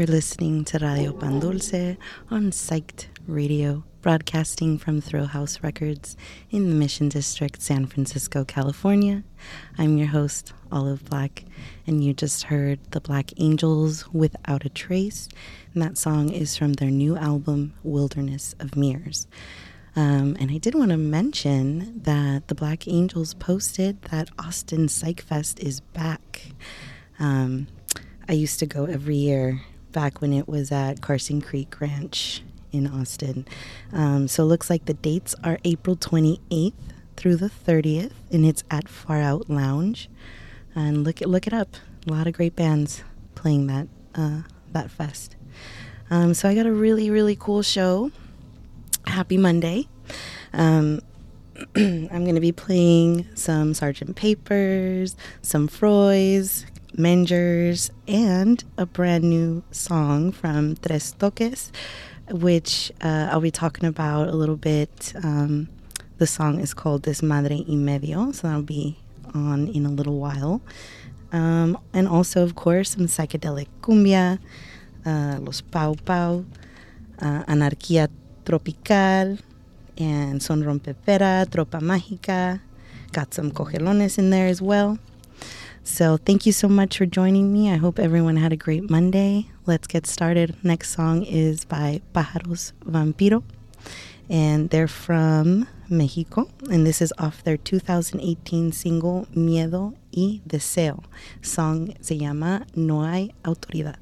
You're listening to Radio Pan Dulce on Psyched Radio, broadcasting from Thrill House Records in the Mission District, San Francisco, California. I'm your host, Olive Black, and you just heard The Black Angels Without a Trace, and that song is from their new album, Wilderness of Mirrors. Um, and I did want to mention that the Black Angels posted that Austin Psych Fest is back. Um, I used to go every year back when it was at Carson Creek Ranch in Austin. Um, so it looks like the dates are April 28th through the 30th, and it's at Far Out Lounge. And look it look it up. A lot of great bands playing that uh, that fest. Um, so I got a really really cool show. Happy Monday. Um, I'm going to be playing some Sergeant Papers, some Froys, Mengers, and a brand new song from Tres Toques, which uh, I'll be talking about a little bit. Um, the song is called Desmadre y Medio, so that'll be on in a little while. Um, and also, of course, some psychedelic cumbia, uh, Los Pau Pau, uh, Anarquía Tropical, and Son Rompepera, Tropa Mágica. Got some cogelones in there as well. So thank you so much for joining me. I hope everyone had a great Monday. Let's get started. Next song is by Pájaros Vampiro, and they're from Mexico, and this is off their 2018 single Miedo y Deseo. Song se llama No hay autoridad.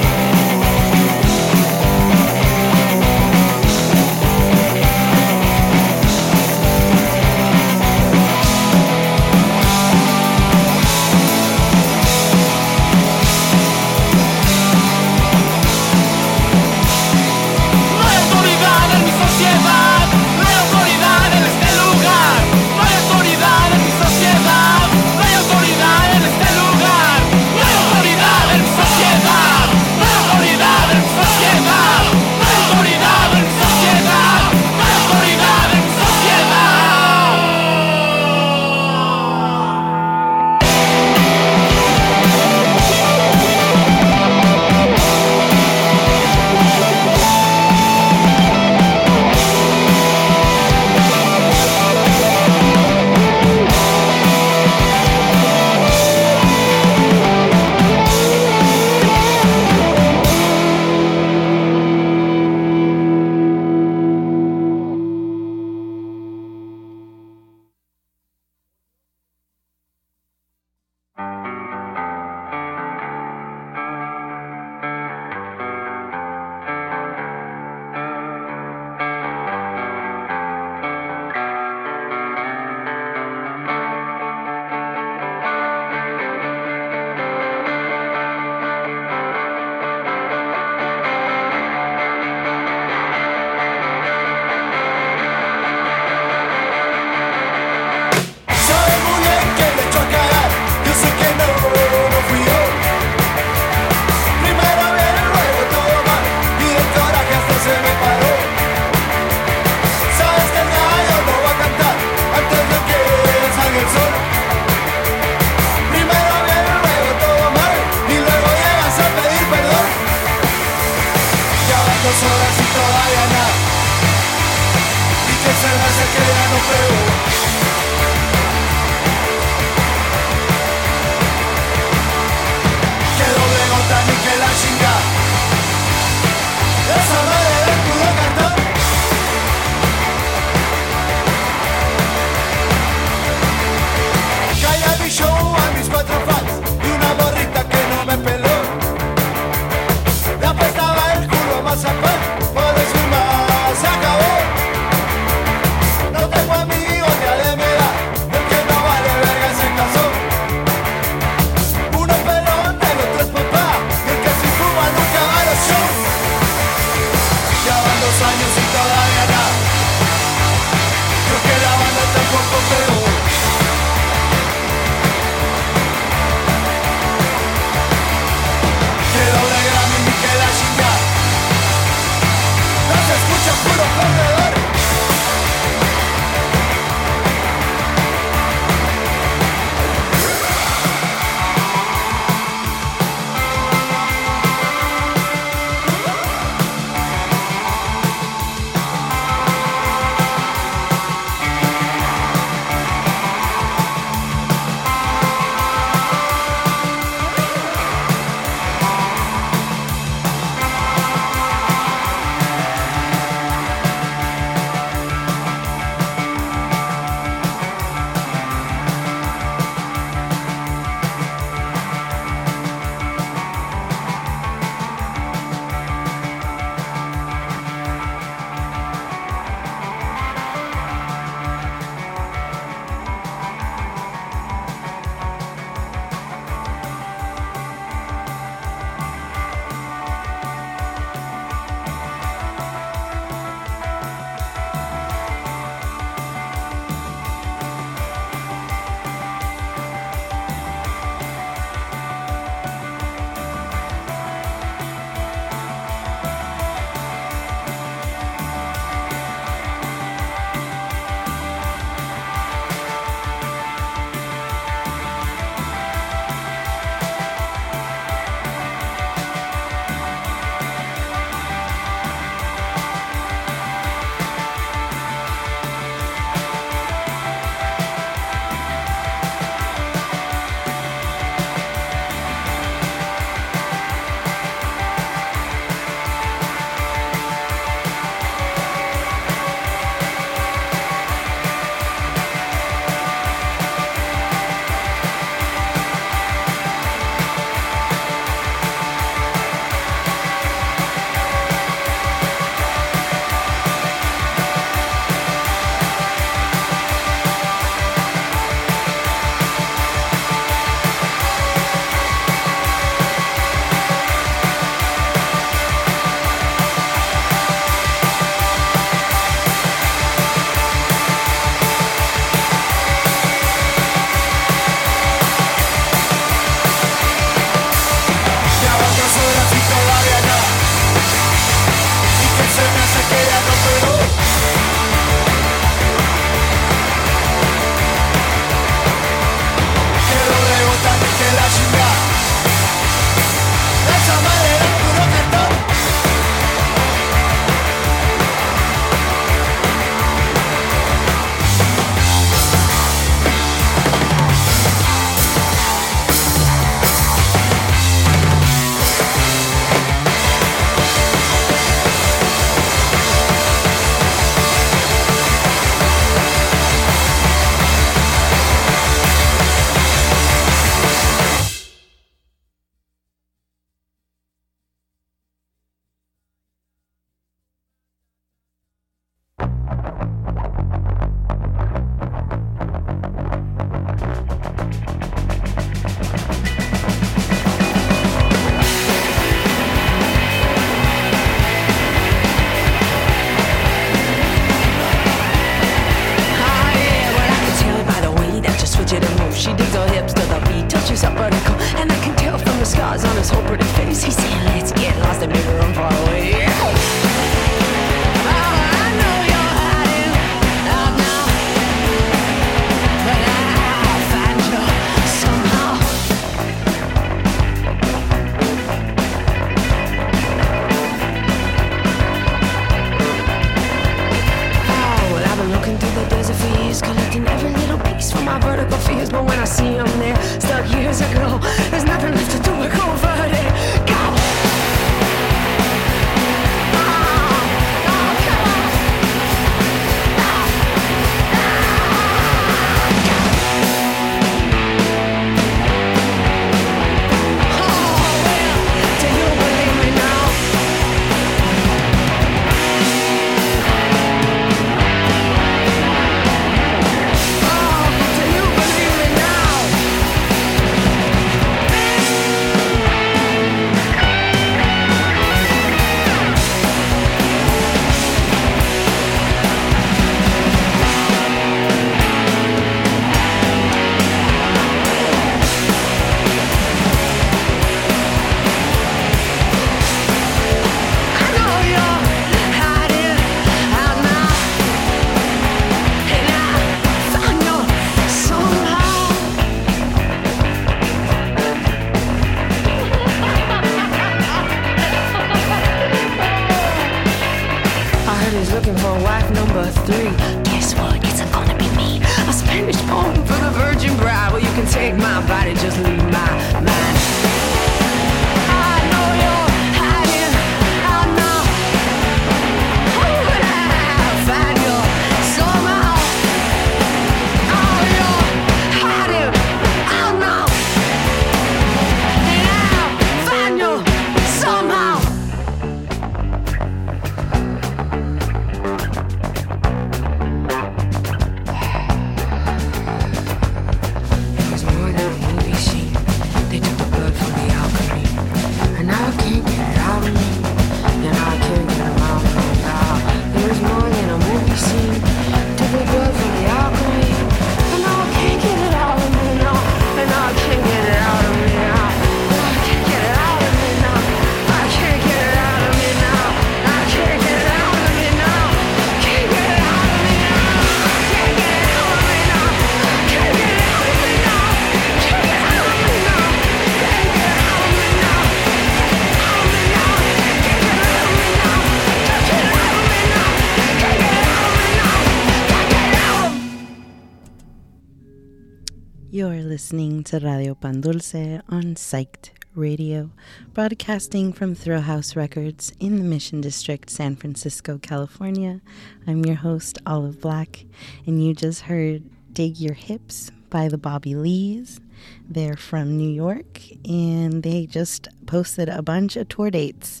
Listening to Radio Pan Dulce on Psyched Radio, broadcasting from Thrill House Records in the Mission District, San Francisco, California. I'm your host, Olive Black, and you just heard Dig Your Hips by the Bobby Lees. They're from New York, and they just posted a bunch of tour dates.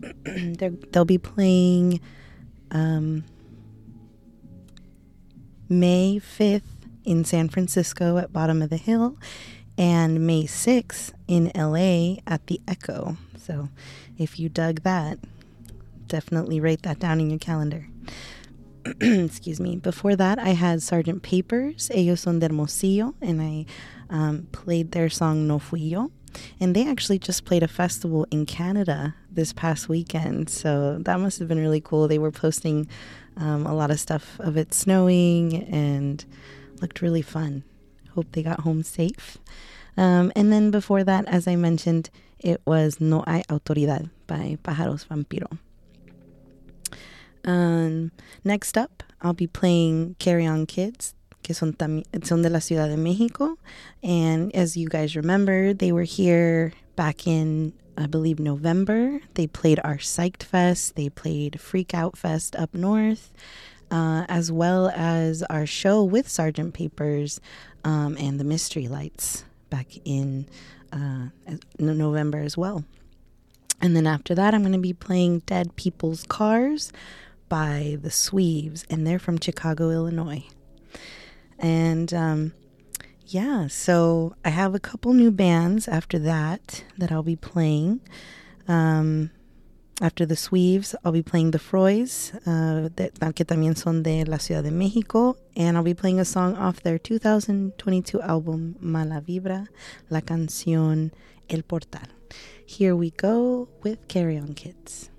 They'll be playing um, May 5th in San Francisco at Bottom of the Hill and May 6th in LA at the Echo. So if you dug that, definitely write that down in your calendar. Excuse me. Before that, I had Sergeant Papers, Ellos son de Hermosillo, and I um, played their song No Fui Yo. And they actually just played a festival in Canada this past weekend. So that must have been really cool. They were posting um, a lot of stuff of it snowing and looked really fun. Hope they got home safe. Um, and then before that, as I mentioned, it was No Hay Autoridad by Pájaros Vampiro. Um, next up, I'll be playing Carry On Kids, que son, tami- son de la Ciudad de Mexico. And as you guys remember, they were here back in, I believe, November. They played our Psyched Fest, they played Freak Out Fest up north, uh, as well as our show with Sergeant Papers um, and the Mystery Lights back in uh, November as well. And then after that, I'm going to be playing Dead People's Cars by the Sweeves, and they're from Chicago, Illinois. And um, yeah, so I have a couple new bands after that that I'll be playing. Um, after the Sweeves, I'll be playing the Froys, uh, that, que también son de la Ciudad de Mexico, and I'll be playing a song off their 2022 album Mala Vibra, la canción El Portal. Here we go with Carry On Kids.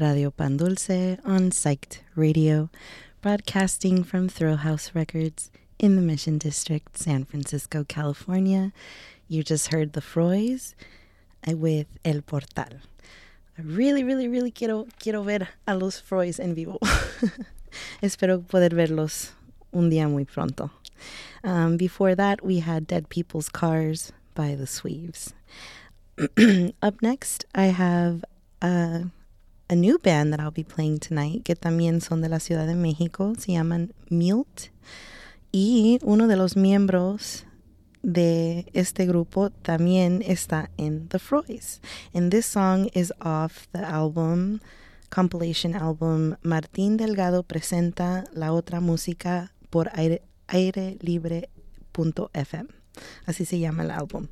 Radio Pan Dulce on Psyched Radio, broadcasting from Thrill House Records in the Mission District, San Francisco, California. You just heard the Froys uh, with El Portal. I really, really, really quiero, quiero ver a los Froys en vivo. Espero poder verlos un día muy pronto. Um, before that, we had Dead People's Cars by the Sweeves. Up next, I have a, a new band that I'll be playing tonight, que también son de la Ciudad de México. Se llaman Milt. Y uno de los miembros de este grupo también está en The Froys. And this song is off the album, compilation album Martín Delgado presenta la otra música por aire, airelibre.fm. Así se llama el álbum.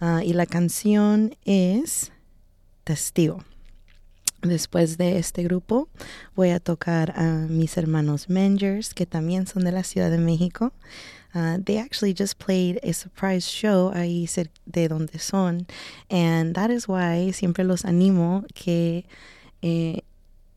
Uh, y la canción es Testigo. Después de este grupo voy a tocar a mis hermanos Mangers, que también son de la Ciudad de México. Uh, they actually just played a surprise show ahí de donde son. And that is why siempre los animo que eh,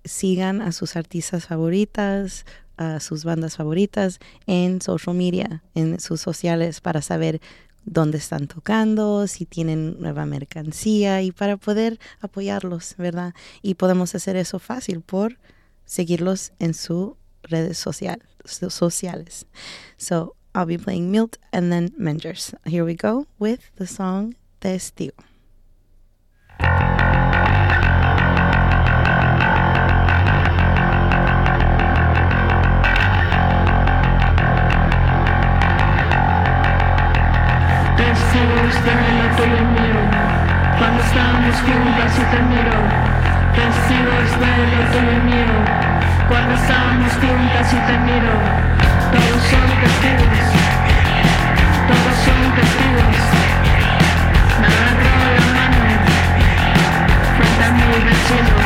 sigan a sus artistas favoritas, a sus bandas favoritas en social media, en sus sociales, para saber dónde están tocando, si tienen nueva mercancía y para poder apoyarlos, ¿verdad? Y podemos hacer eso fácil por seguirlos en sus redes social, sociales. So I'll be playing Milt and then Mengers. Here we go with the song Testigo. De lo tuyo mío, cuando estamos juntas y te miro, testigos de lo tuyo mío, cuando estamos juntas y te miro, todos son testigos, todos son testigos, me agarro la mano, frente a mi vecino.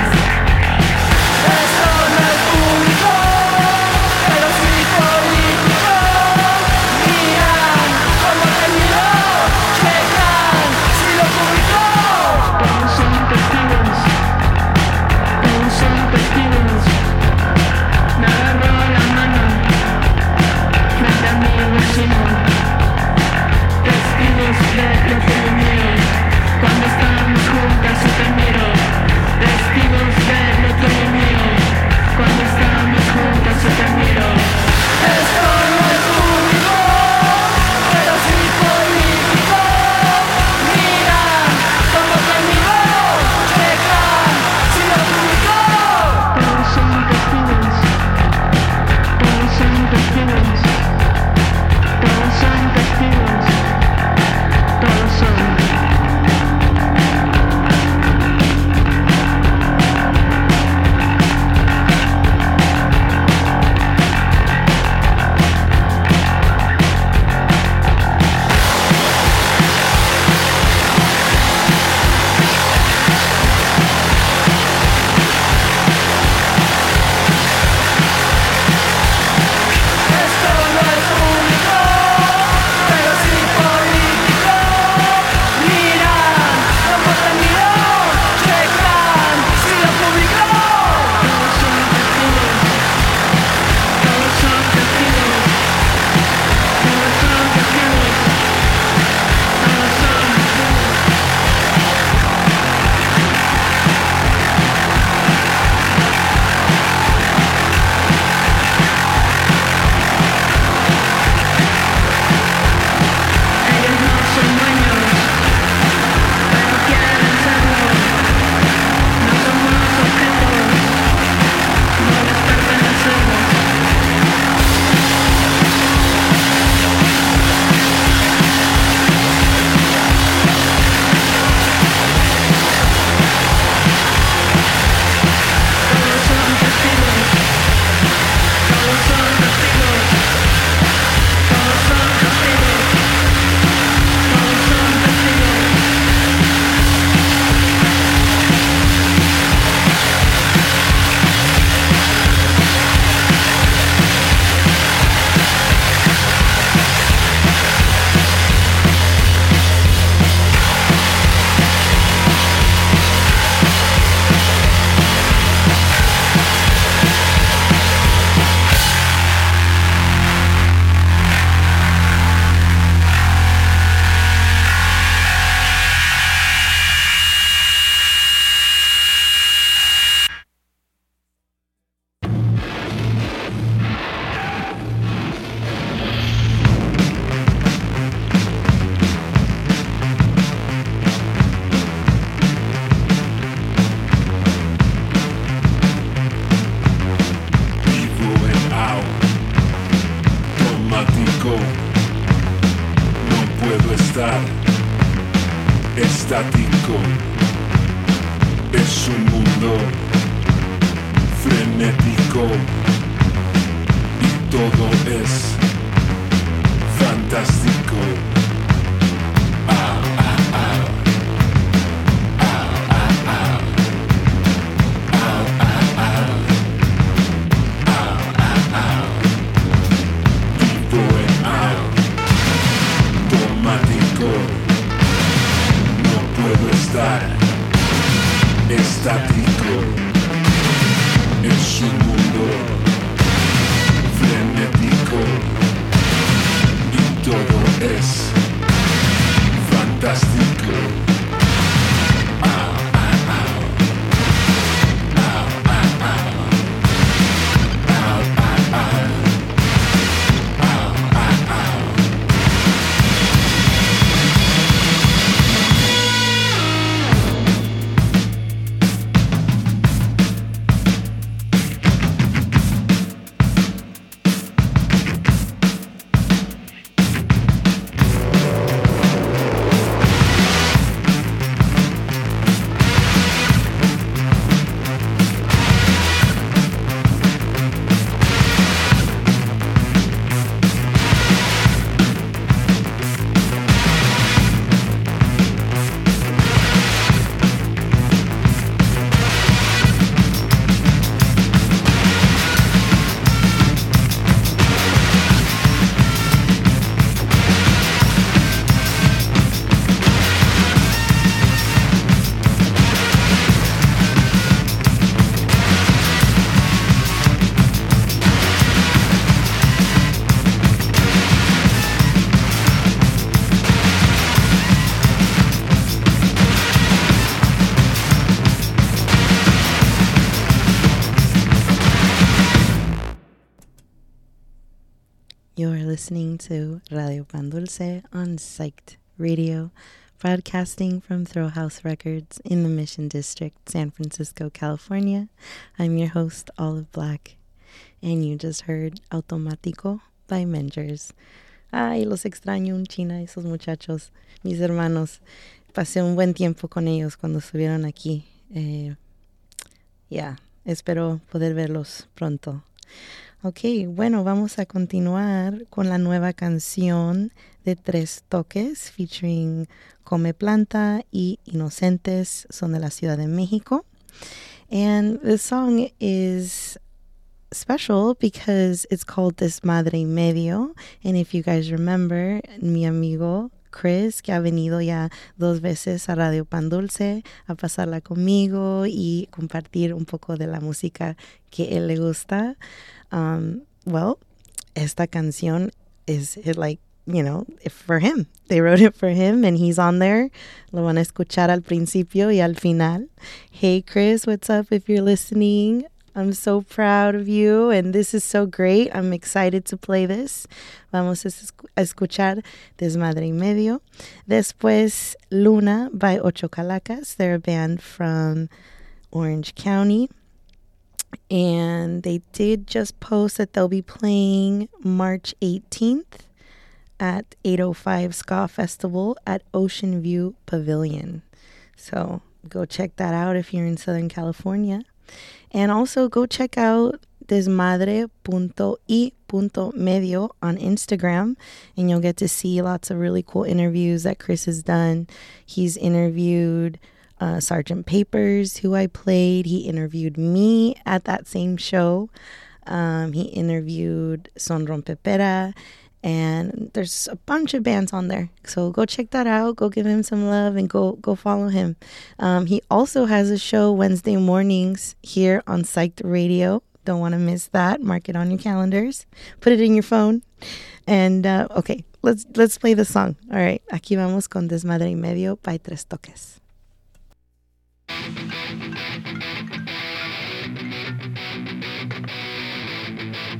Estático. Es un mundo frenético y todo es fantástico. Pan Dulce on Psyched Radio, broadcasting from Throw House Records in the Mission District, San Francisco, California. I'm your host, Olive Black, and you just heard Automático by Mengers. Ay, los extraño un china, esos muchachos, mis hermanos. Pasé un buen tiempo con ellos cuando estuvieron aquí. Eh, ya, espero poder verlos pronto. Ok, bueno, vamos a continuar con la nueva canción de Tres Toques featuring Come Planta y Inocentes, son de la Ciudad de México. And the song is special because it's called Desmadre y Medio. And if you guys remember, mi amigo Chris, que ha venido ya dos veces a Radio Pan Dulce a pasarla conmigo y compartir un poco de la música que él le gusta. Um, well, esta canción is it like, you know, for him. They wrote it for him and he's on there. Lo van a escuchar al principio y al final. Hey, Chris, what's up if you're listening? I'm so proud of you and this is so great. I'm excited to play this. Vamos a escu- a escuchar Desmadre y Medio. Después Luna by Ocho Calacas. They're a band from Orange County. And they did just post that they'll be playing March 18th at 805 Ska Festival at Ocean View Pavilion. So go check that out if you're in Southern California. And also go check out desmadre.y.medio on Instagram and you'll get to see lots of really cool interviews that Chris has done. He's interviewed uh, Sergeant Papers, who I played. He interviewed me at that same show. Um, he interviewed Son Rompepera. And there's a bunch of bands on there. So go check that out. Go give him some love and go go follow him. Um, he also has a show Wednesday mornings here on Psyched Radio. Don't want to miss that. Mark it on your calendars. Put it in your phone. And uh, okay, let's let's play the song. All right, aquí vamos con Desmadre y Medio by Tres Toques.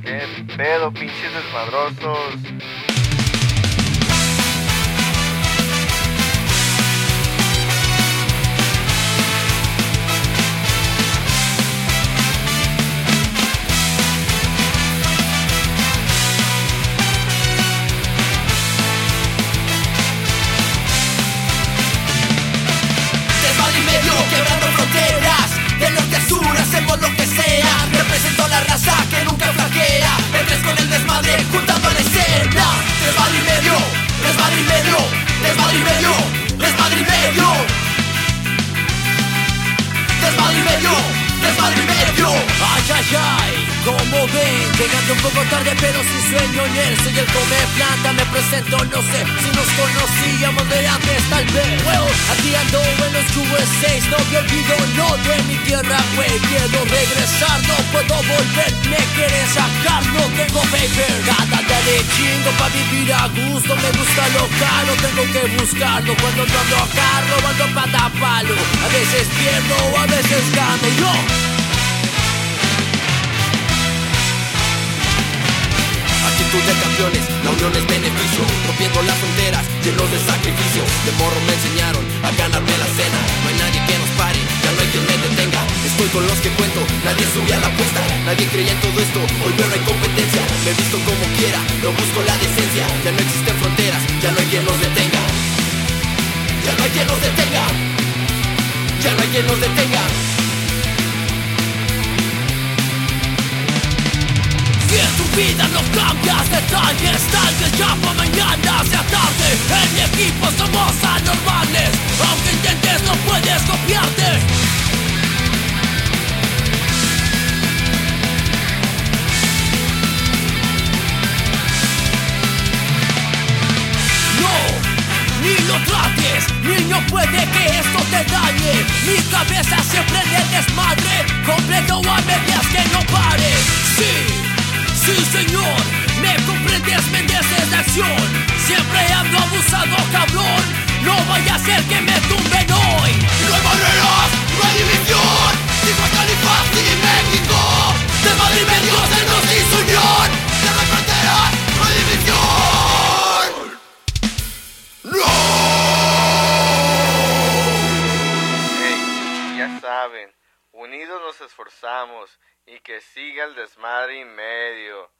¿Qué pedo, pinches desmadrosos? es Madrid medio, es Madrid medio, es Madrid medio, es Madrid medio y medio. Ay, ay, ay, como ven, llegando un poco tarde pero sin sueño ni él. Soy el come planta, me presento, no sé si nos conocíamos de antes tal vez. Well, aquí ando en los USA, no me olvido no de mi tierra, güey Quiero regresar, no puedo volver, me quieren sacar, no tengo paper. Cada día de chingo pa' vivir a gusto, me gusta lo caro, tengo que buscarlo Cuando ando acá, robando pata palo A veces pierdo, a veces gano, yo Actitud de campeones, la unión es beneficio Rompiendo las fronteras, llenos de sacrificio. De morro me enseñaron a ganarme la cena. No hay nadie que nos pare, ya no hay quien me detenga. Estoy con los que cuento, nadie subía la apuesta. Nadie creía en todo esto, hoy veo hay competencia Me visto como quiera, no busco la decencia. Ya no existen fronteras, ya no hay quien nos detenga. Ya no hay quien nos detenga. Ya no hay quien nos detenga Si en tu vida no cambias detalles Tal vez ya para mañana sea tarde. En mi equipo somos anormales Aunque intentes no puedes copiarte No, ni lo trates, niño puede que esto te dañe. Mi cabeza siempre el desmadre Completo a medias que no pare Sí, sí señor Me comprendes, me de acción. Siempre ando abusado, cabrón. No vaya a ser que me tumben hoy. No hay barreras, no hay división. Digo Califas y México. De Madrid medio se nos hizo unión De no hay fronteras, no hay división. Hey, ya saben, unidos nos esforzamos y que siga el desmadre y medio.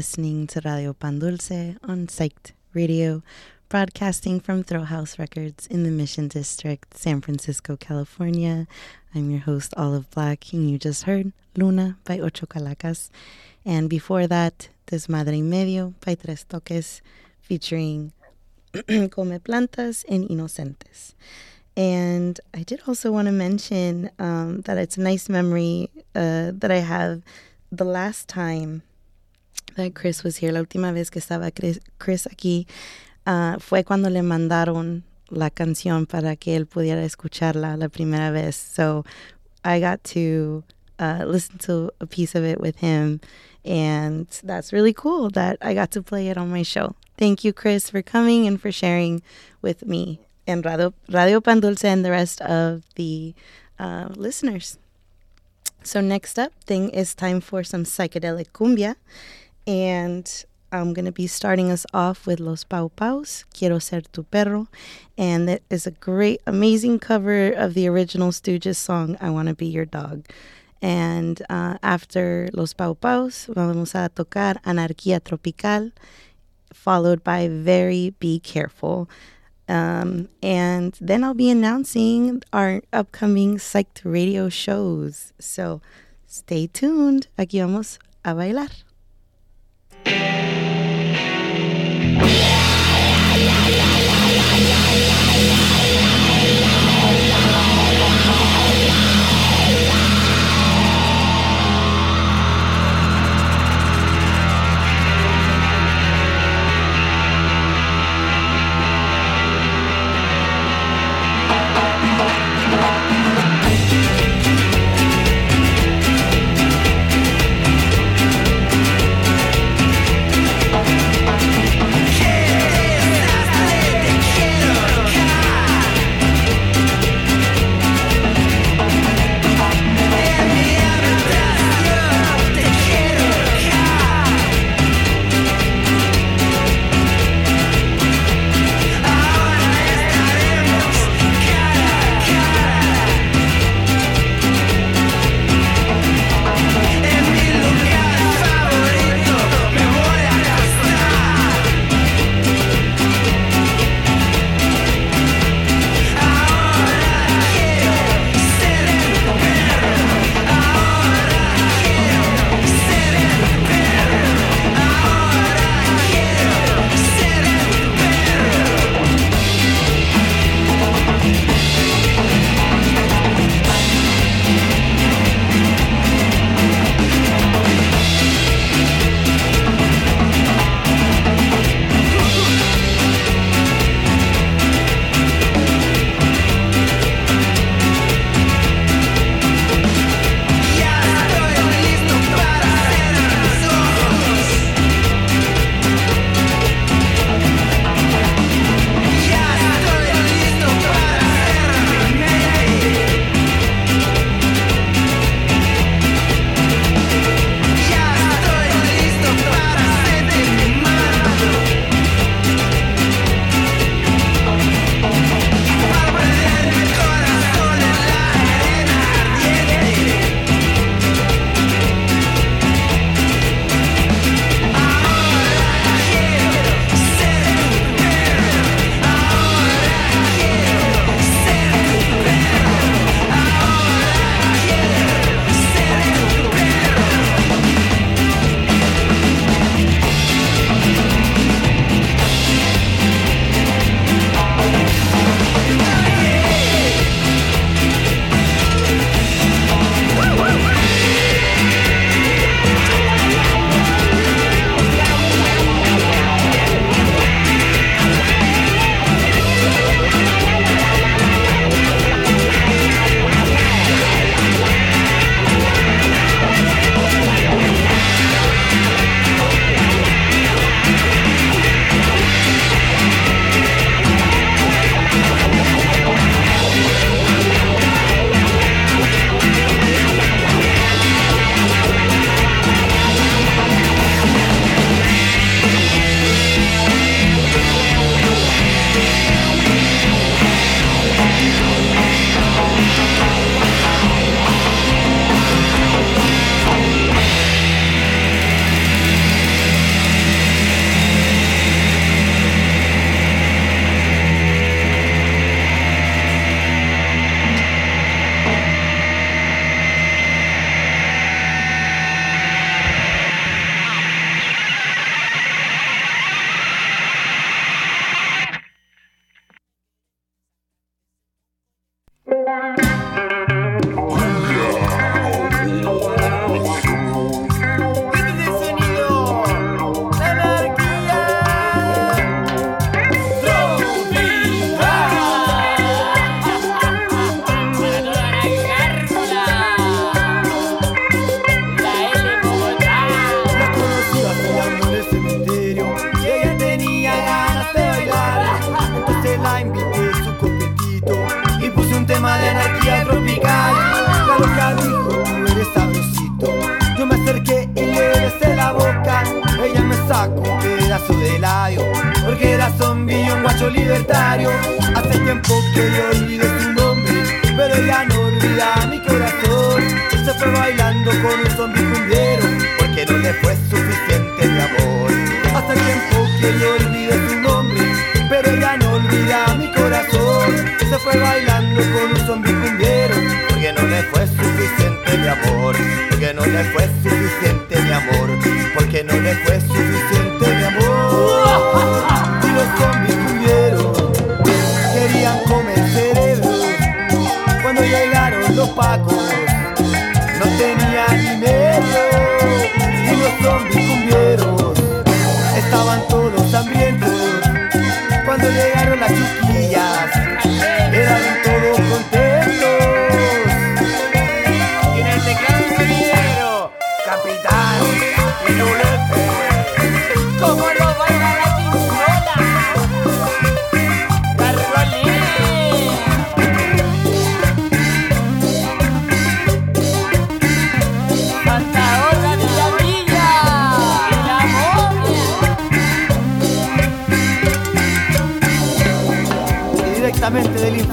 Listening to Radio Pan Dulce on Psyched Radio, broadcasting from Thrillhouse Records in the Mission District, San Francisco, California. I'm your host, Olive Black, and you just heard Luna by Ocho Calacas. And before that, Desmadre y Medio by Tres Toques, featuring Come Plantas and Inocentes. And I did also want to mention um, that it's a nice memory uh, that I have the last time that Chris was here, la última vez que estaba Chris, Chris aquí, uh, fue cuando le mandaron la canción para que él pudiera escucharla la primera vez. So I got to uh, listen to a piece of it with him, and that's really cool that I got to play it on my show. Thank you, Chris, for coming and for sharing with me and Radio, Radio Pan Dulce and the rest of the uh, listeners. So next up, thing is time for some psychedelic cumbia. And I'm going to be starting us off with Los Pau Paus, Quiero Ser Tu Perro. And that is a great, amazing cover of the original Stooges song, I Want to Be Your Dog. And uh, after Los Pau Paus, vamos a tocar Anarquía Tropical, followed by Very Be Careful. Um, and then I'll be announcing our upcoming Psyched radio shows. So stay tuned. Aquí vamos a bailar.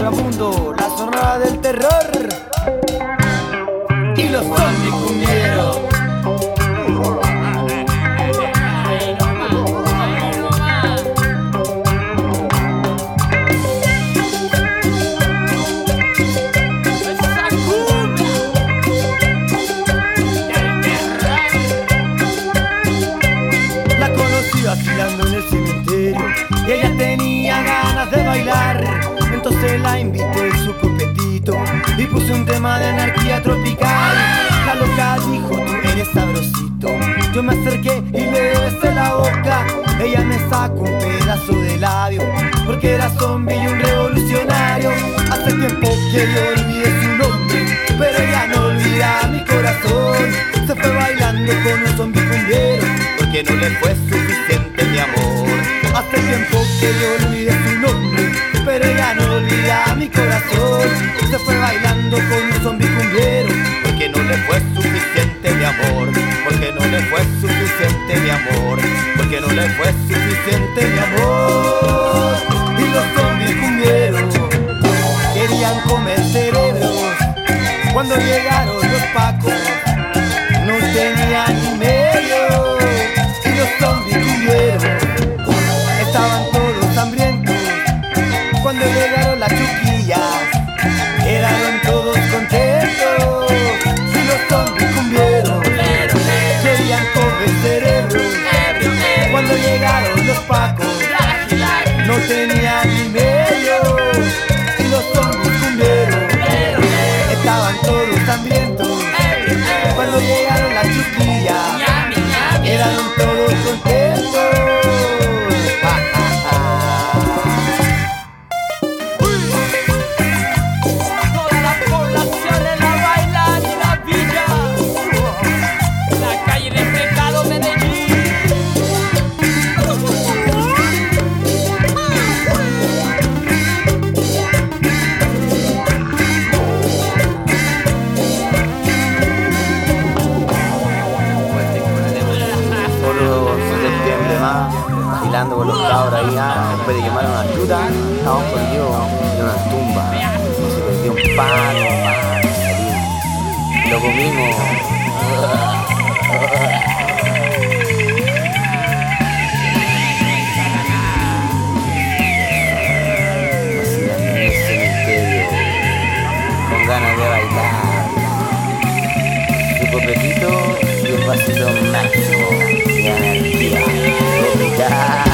inframundo, la sonora del terror. tropical. La loca dijo, tú eres sabrosito. Yo me acerqué y le besé la boca. Ella me sacó un pedazo de labio, porque era zombie y un revolucionario. Hace tiempo que yo olvidé su nombre, pero ella no olvida mi corazón. Se fue bailando con un zombie cumbiero, porque no le fue suficiente mi amor. Hace tiempo que yo olvidé su nombre no dolía mi corazón. Se fue bailando con un zombi cumbiero, porque no le fue suficiente mi amor, porque no le fue suficiente mi amor, porque no le fue suficiente mi amor. Y los zombis cumbieros querían comer cerebros. Cuando llegaron los pacos, no tenían ni medio. Y los zombies cumbieros estaban lo comimos. Con ganas de bailar. Su copetito y un vasito máximo de.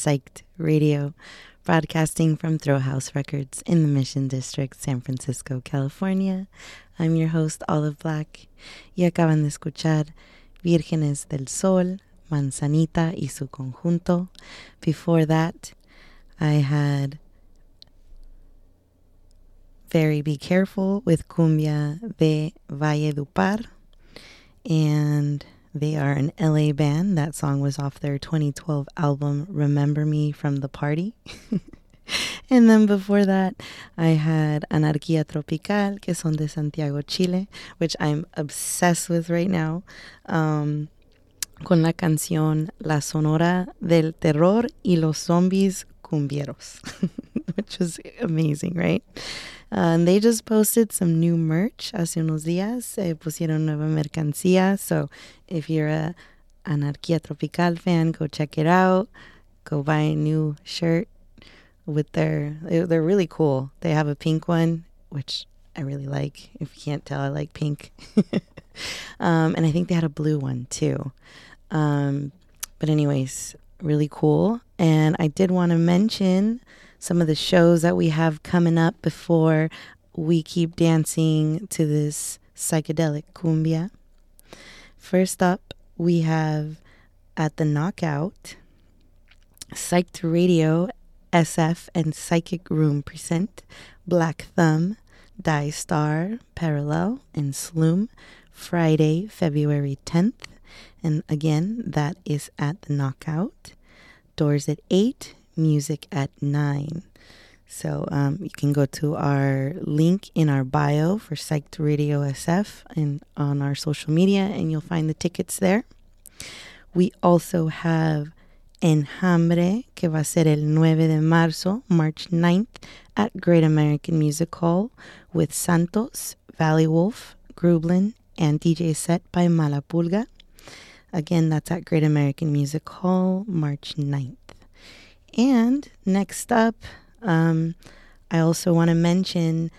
Psyched Radio, broadcasting from Thrillhouse Records in the Mission District, San Francisco, California. I'm your host, Olive Black, y acaban de escuchar Vírgenes del Sol, Manzanita y su conjunto. Before that, I had Very Be Careful with Cumbia de Valledupar and they are an LA band. That song was off their 2012 album Remember Me from the Party. and then before that, I had Anarquía Tropical, que son de Santiago, Chile, which I'm obsessed with right now. Um, con la canción La Sonora del Terror y los Zombies Cumbieros, which was amazing, right? Uh, and they just posted some new merch hace unos días. Eh, pusieron nueva mercancía. So if you're a Anarquía Tropical fan, go check it out. Go buy a new shirt with their. They're really cool. They have a pink one, which I really like. If you can't tell, I like pink. um, and I think they had a blue one too. Um, but, anyways, really cool. And I did want to mention some of the shows that we have coming up before we keep dancing to this psychedelic cumbia. First up, we have at the Knockout, Psyched Radio, SF, and Psychic Room present Black Thumb, Die Star, Parallel, and Sloom Friday, February 10th. And again, that is at the Knockout. Doors at 8, music at 9. So um, you can go to our link in our bio for Psyched Radio SF and on our social media, and you'll find the tickets there. We also have Enjambre, que va a ser el 9 de marzo, March 9th, at Great American Music Hall with Santos, Valley Wolf, Grublin, and DJ set by Malapulga. Again, that's at Great American Music Hall, March 9th. And next up, um, I also want to mention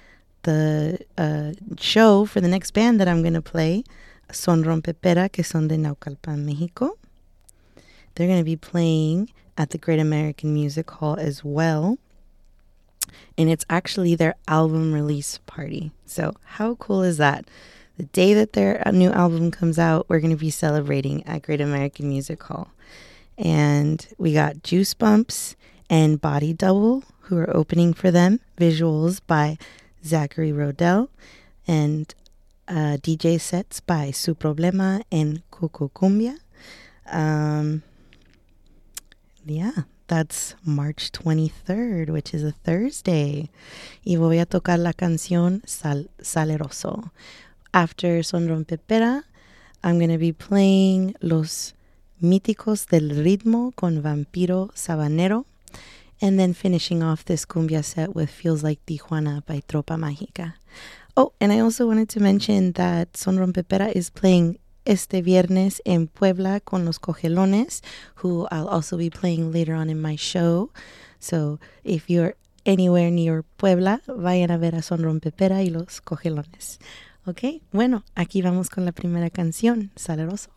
the uh, show for the next band that I'm going to play, Son Rompepera, que son de Naucalpan, Mexico. They're going to be playing at the Great American Music Hall as well. And it's actually their album release party. So, how cool is that? The day that their uh, new album comes out, we're going to be celebrating at Great American Music Hall. And we got Juice Bumps and Body Double, who are opening for them. Visuals by Zachary Rodell and uh, DJ sets by Su Problema and Coco Cumbia. Um, yeah, that's March 23rd, which is a Thursday. Y voy a tocar la canción Sal Saleroso. After Son Rompepera, I'm going to be playing Los Míticos del Ritmo con Vampiro Sabanero. And then finishing off this cumbia set with Feels Like Tijuana by Tropa Mágica. Oh, and I also wanted to mention that Son Rompepera is playing este viernes en Puebla con los Cogelones, who I'll also be playing later on in my show. So if you're anywhere near Puebla, vayan a ver a Son Rompepera y los Cogelones. Ok, bueno, aquí vamos con la primera canción, Saleroso.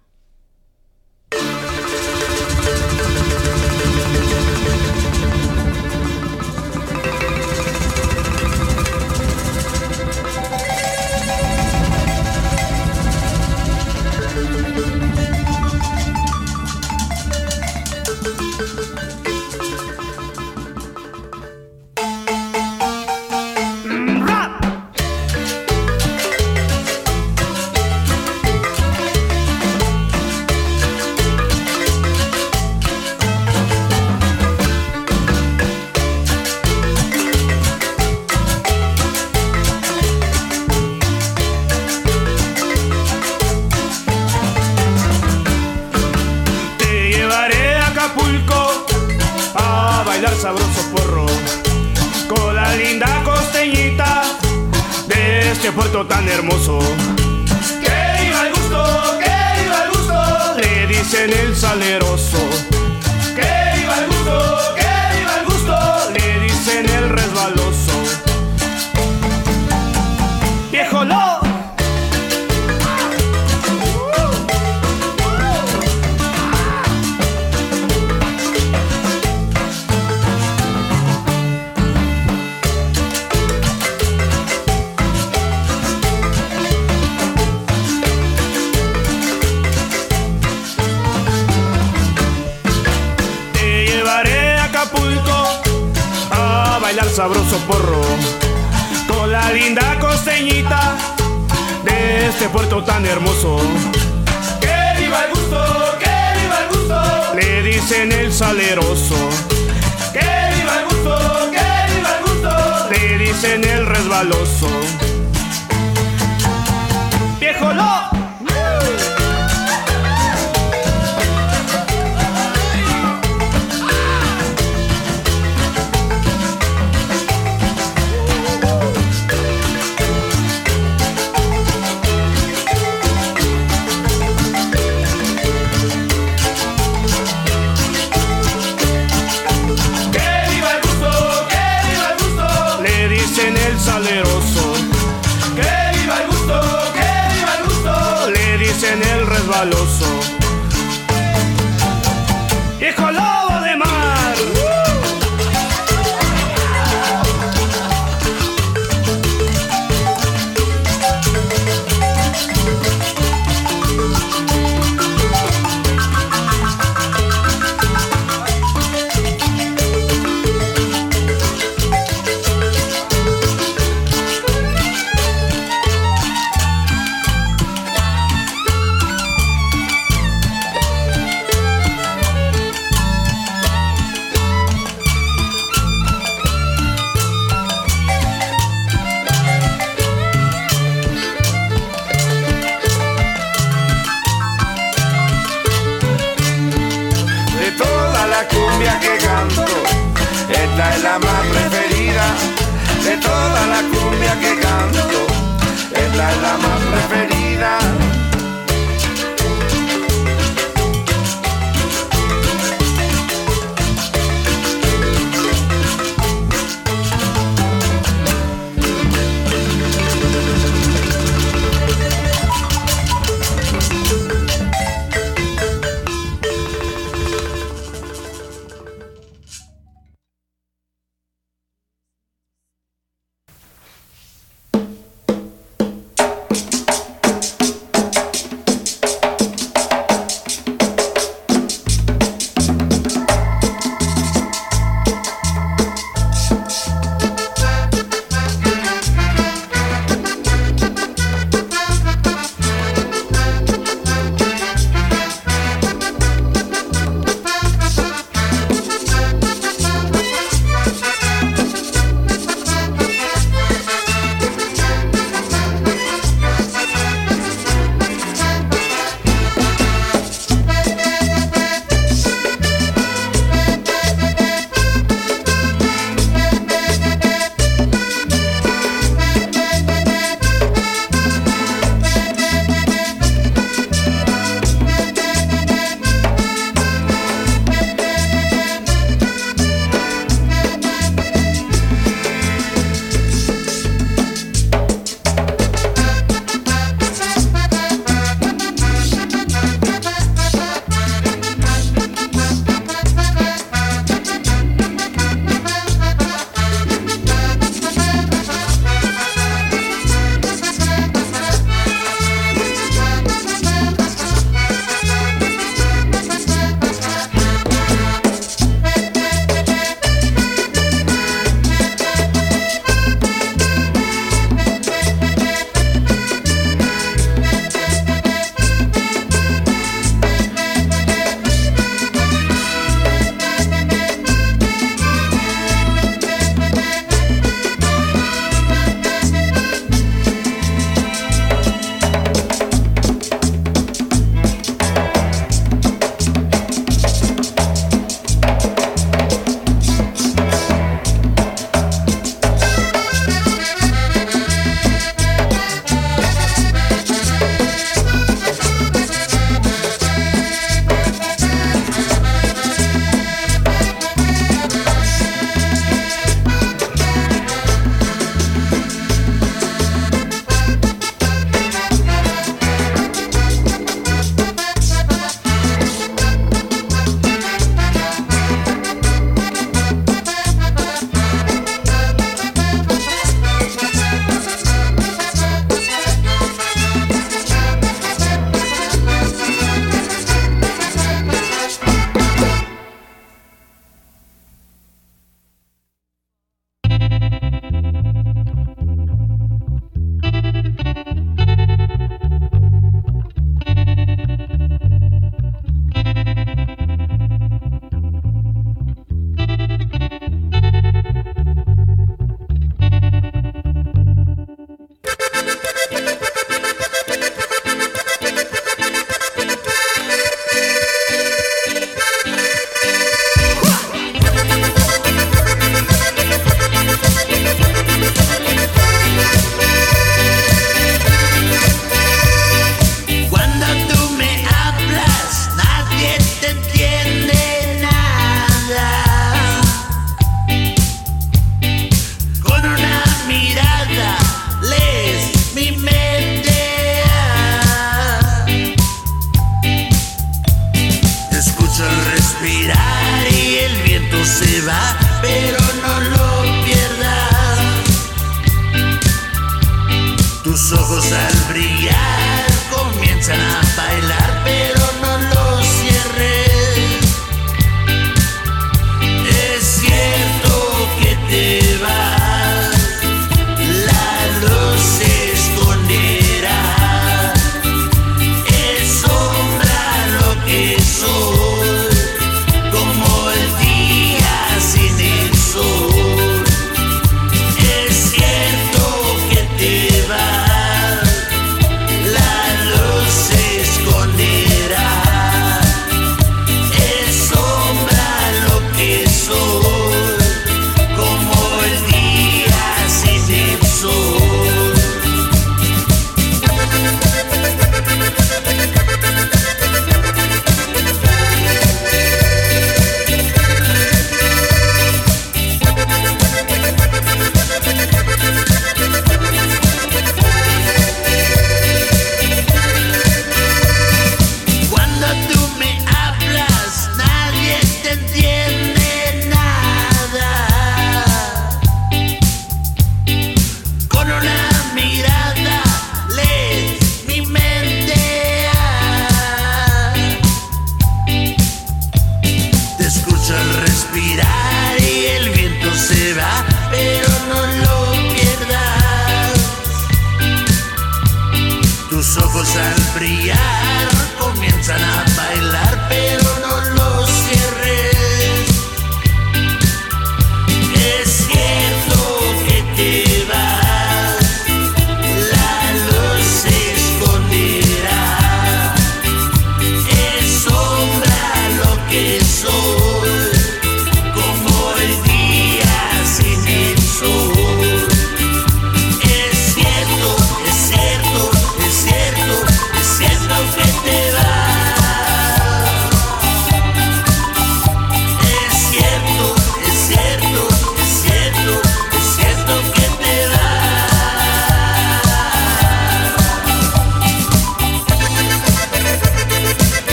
I.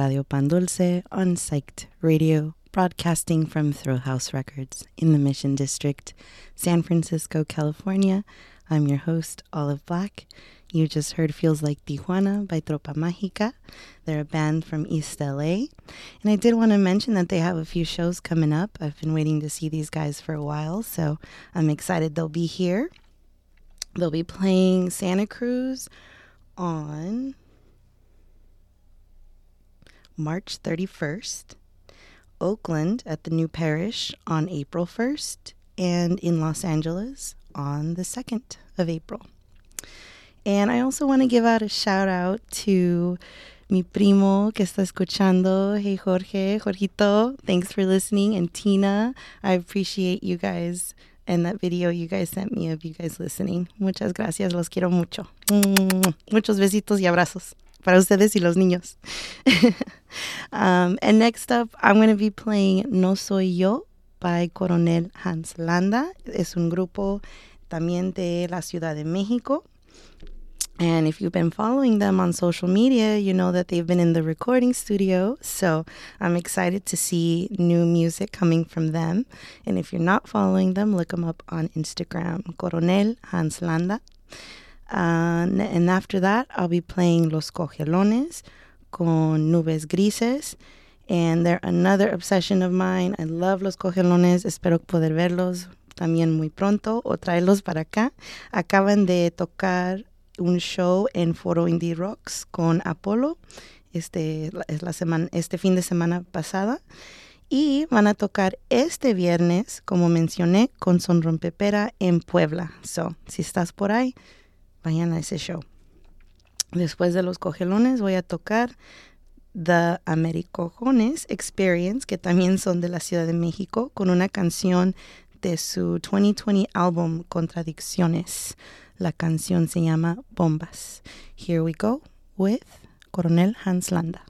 Radio Pan Dulce on Psyched Radio, broadcasting from Thrillhouse Records in the Mission District, San Francisco, California. I'm your host, Olive Black. You just heard Feels Like Tijuana by Tropa Mágica. They're a band from East LA. And I did want to mention that they have a few shows coming up. I've been waiting to see these guys for a while, so I'm excited they'll be here. They'll be playing Santa Cruz on March 31st, Oakland at the New Parish on April 1st, and in Los Angeles on the 2nd of April. And I also want to give out a shout out to mi primo que está escuchando. Hey, Jorge, Jorgito, thanks for listening. And Tina, I appreciate you guys and that video you guys sent me of you guys listening. Muchas gracias, los quiero mucho. Muchos besitos y abrazos para ustedes y los niños. um, and next up, I'm going to be playing No Soy Yo by Coronel Hans Landa. Es un grupo también de la Ciudad de México. And if you've been following them on social media, you know that they've been in the recording studio. So I'm excited to see new music coming from them. And if you're not following them, look them up on Instagram, Coronel Hans Landa. Uh, and after that, I'll be playing Los Cogelones con Nubes Grises. And they're another obsession of mine. I love Los Cogelones. Espero poder verlos también muy pronto o traerlos para acá. Acaban de tocar un show en Foro Indie Rocks con Apolo este, es la semana, este fin de semana pasada. Y van a tocar este viernes, como mencioné, con Son Rompepera en Puebla. So, si estás por ahí, vayan a ese show. Después de los cogelones voy a tocar The Americojones Experience, que también son de la Ciudad de México, con una canción de su 2020 álbum Contradicciones. La canción se llama Bombas. Here we go with Coronel Hans Landa.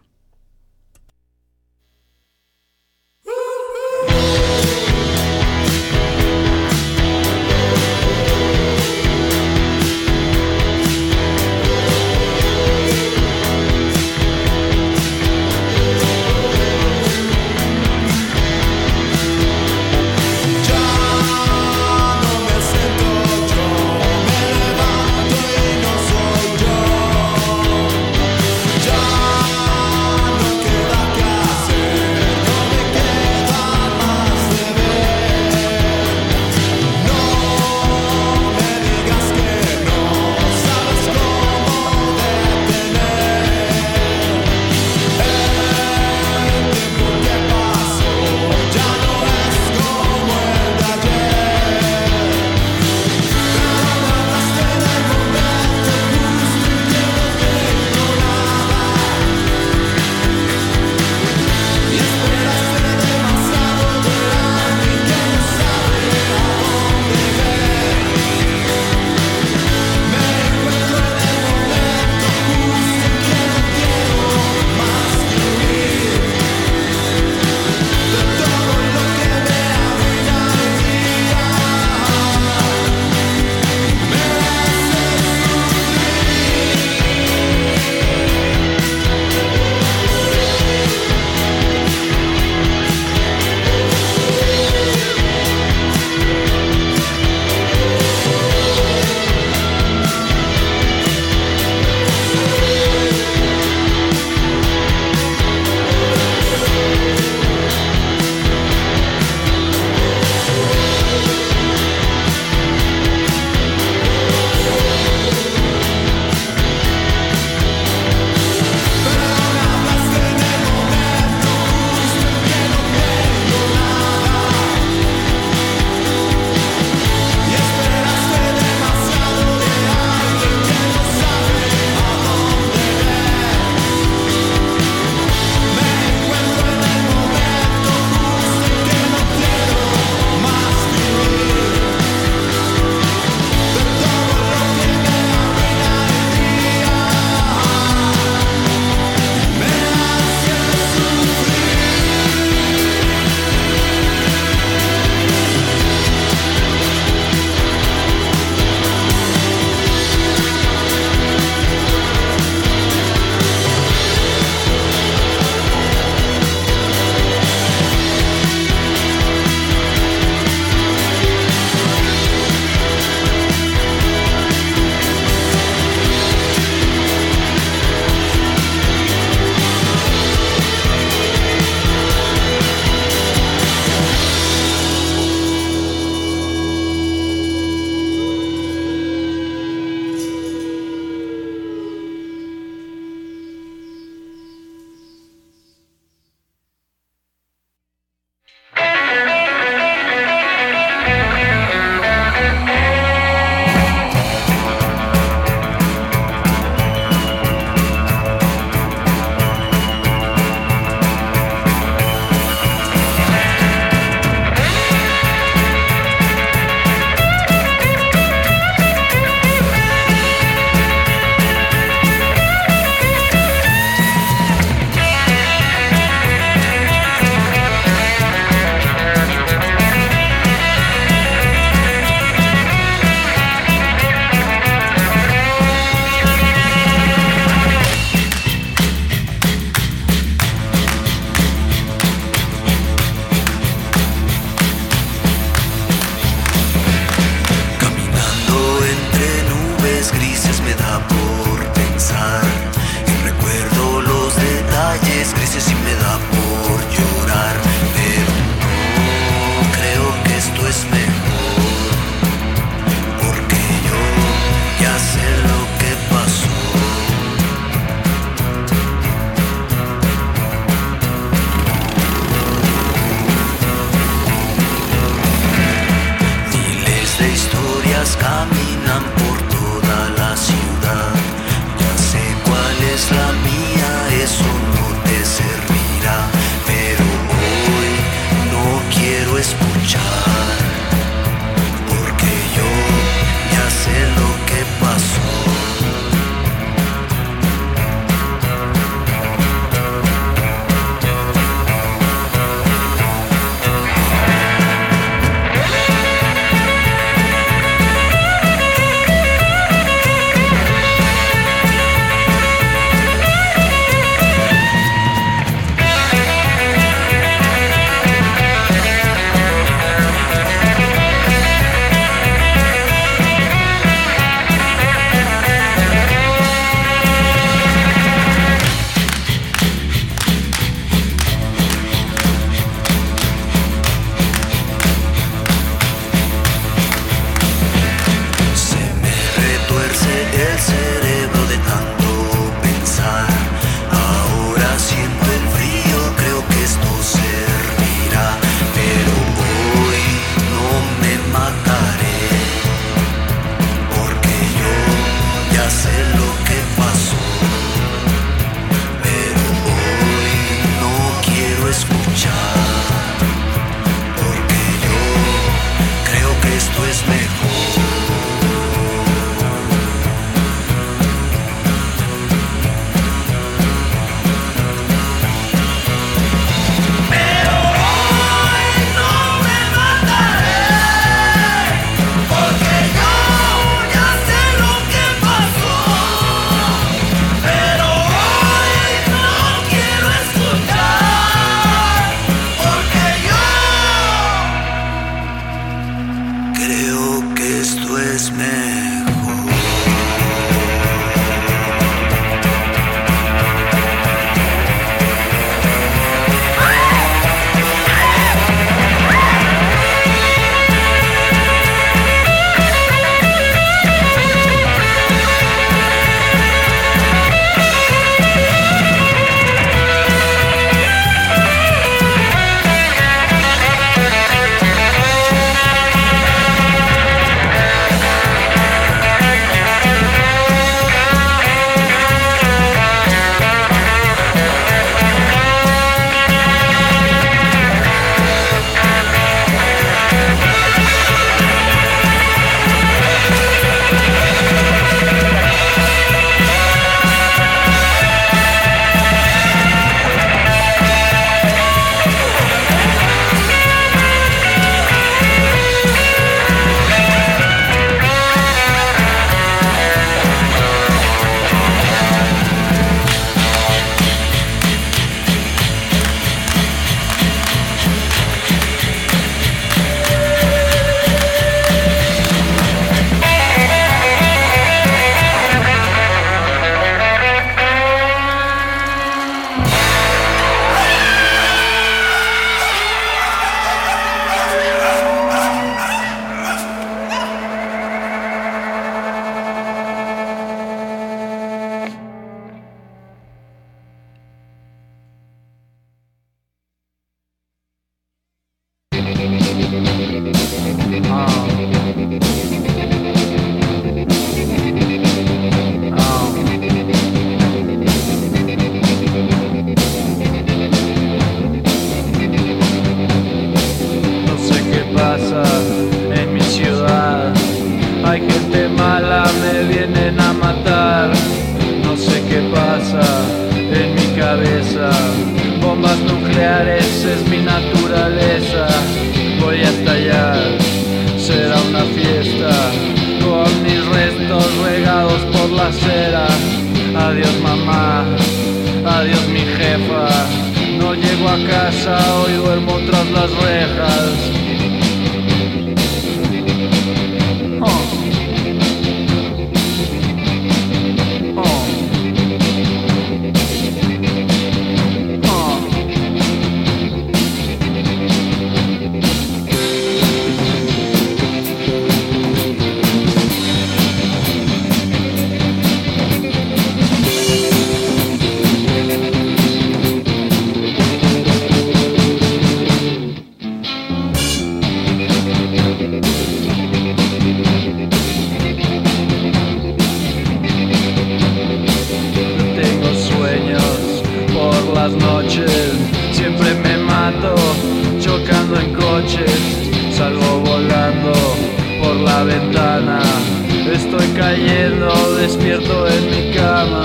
Despierto en mi cama.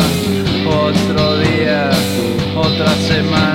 Otro día, otra semana,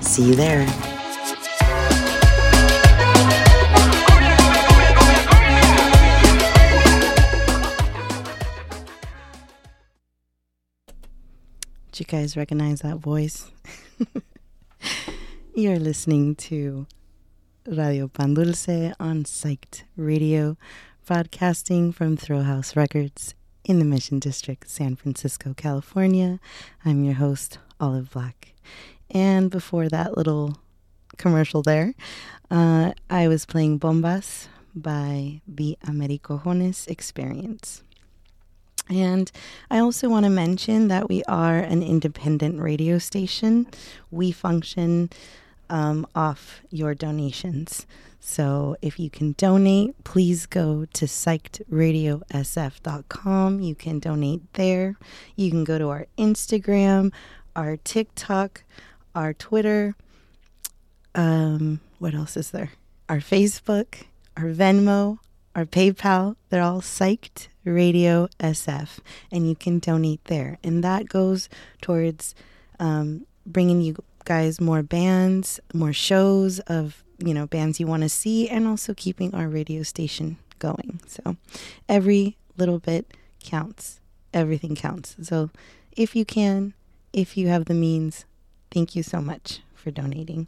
See you there. Did you guys recognize that voice? You're listening to Radio Pan Dulce on Psyched Radio, broadcasting from Thrillhouse Records in the Mission District, San Francisco, California. I'm your host, Olive Black. And before that little commercial there, uh, I was playing Bombas by the Americojones Experience. And I also want to mention that we are an independent radio station. We function um, off your donations. So if you can donate, please go to psychedradiosf.com. You can donate there. You can go to our Instagram, our TikTok, our Twitter. Um, what else is there? Our Facebook, our Venmo, our PayPal. They're all Psyched Radio SF, and you can donate there. And that goes towards um, bringing you guys more bands, more shows of you know bands you want to see, and also keeping our radio station going. So every little bit counts. Everything counts. So if you can, if you have the means, thank you so much for donating.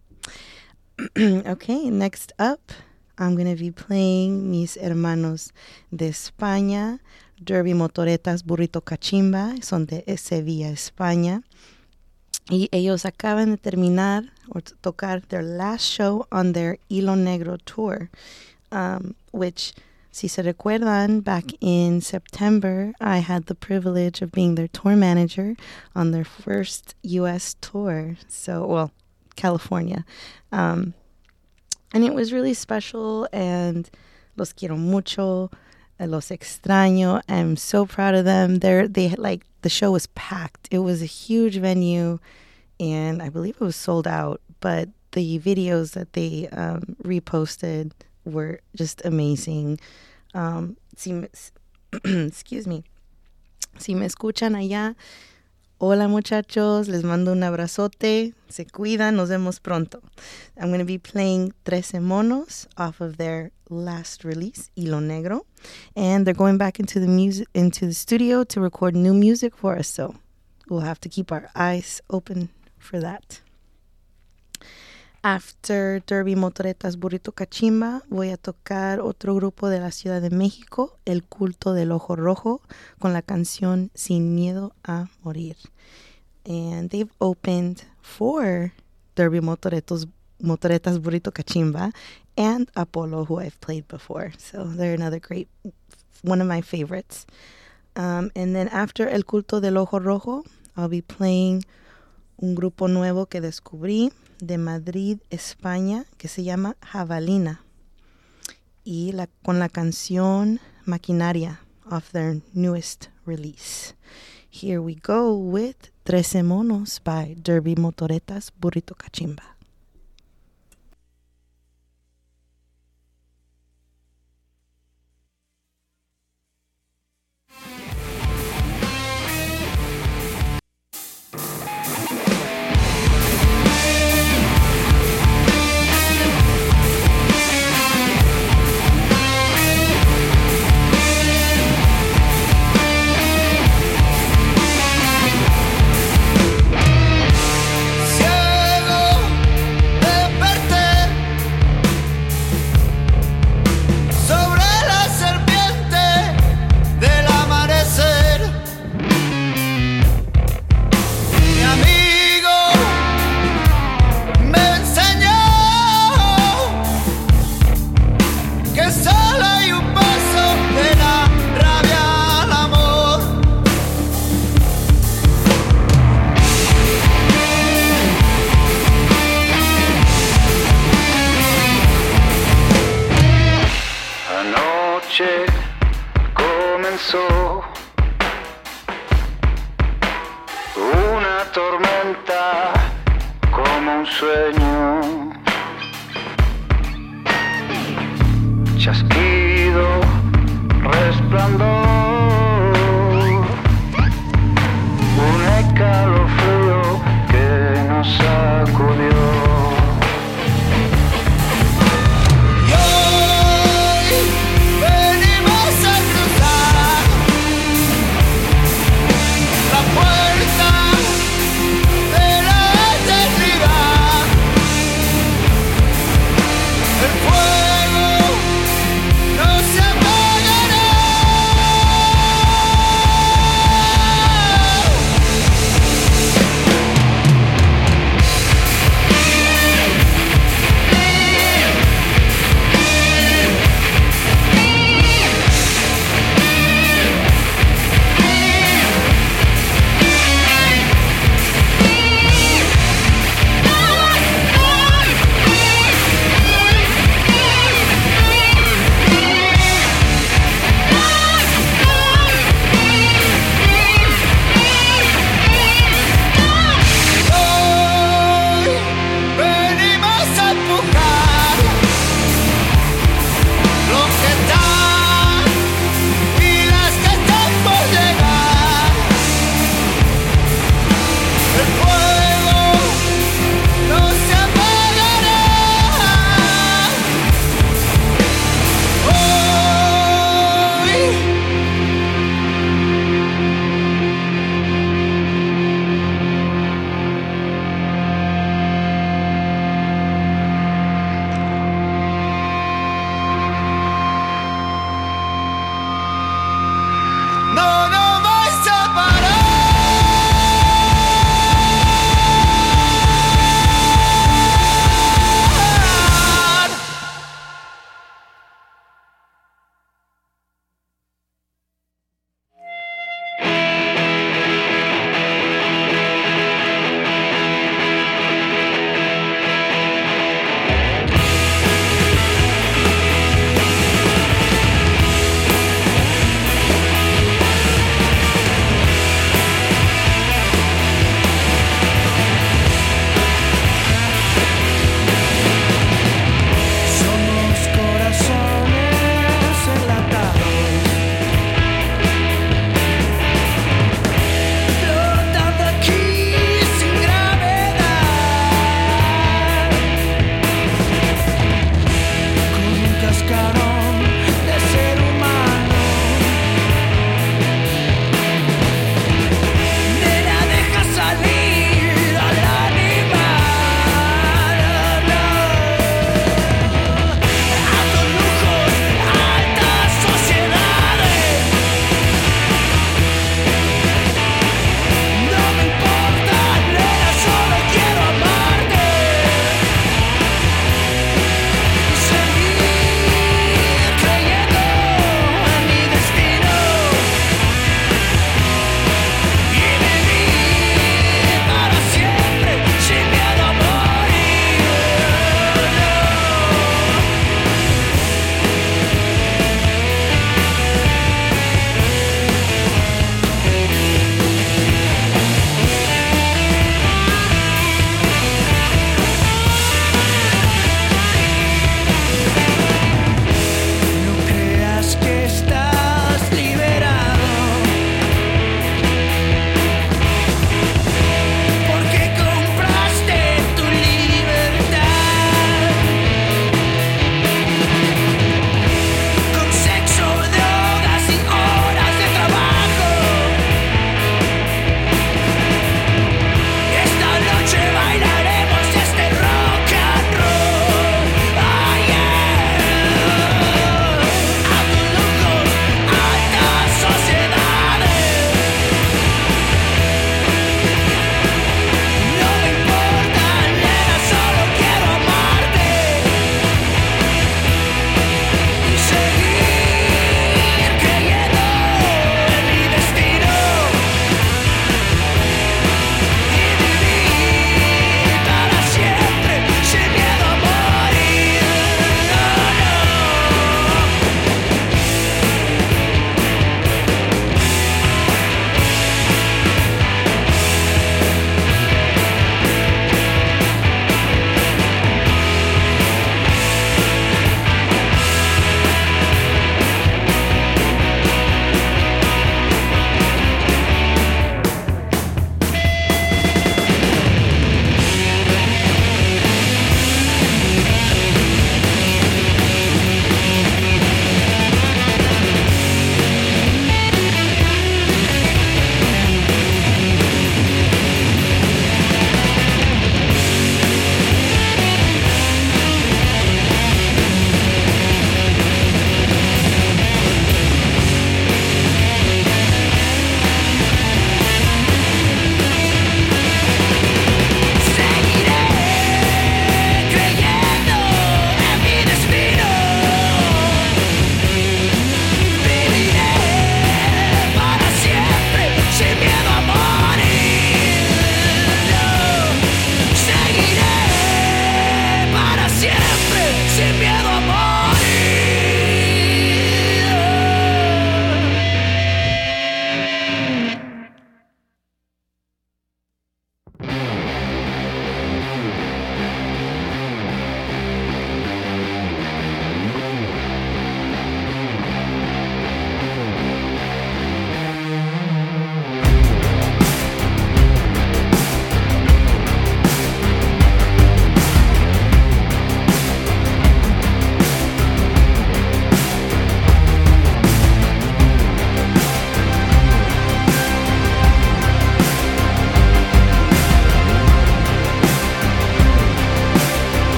okay, next up, I'm going to be playing Mis Hermanos de España, Derby Motoreta's Burrito Kachimba, son de Sevilla, España. Y ellos acaban de terminar o tocar their last show on their Hilo Negro tour, um, which, si se recuerdan, back in September, I had the privilege of being their tour manager on their first U.S. tour. So, well, California. Um, and it was really special, and los quiero mucho. eh, Los extraño. I'm so proud of them. They're they like the show was packed. It was a huge venue, and I believe it was sold out. But the videos that they um, reposted were just amazing. Um, si me, excuse me. Si me escuchan allá, hola muchachos, les mando un abrazote. Se cuidan, nos vemos pronto. I'm going to be playing Trece Monos off of their last release, Hilo Negro, and they're going back into the music into the studio to record new music for us. So we'll have to keep our eyes open for that. After Derby Motoretas Burrito Cachimba, voy a tocar otro grupo de la Ciudad de México, El Culto del Ojo Rojo, con la canción Sin Miedo a Morir. And they've opened for Derby Motoretos, Motoretas Burrito Cachimba and Apollo, who I've played before. So they're another great, one of my favorites. Um, and then after El Culto del Ojo Rojo, I'll be playing un grupo nuevo que descubrí de Madrid, España, que se llama Jabalina. Y la, con la canción Maquinaria off their newest release. Here we go with Trece Monos by Derby Motoretas Burrito Cachimba. Chasquido, resplandor,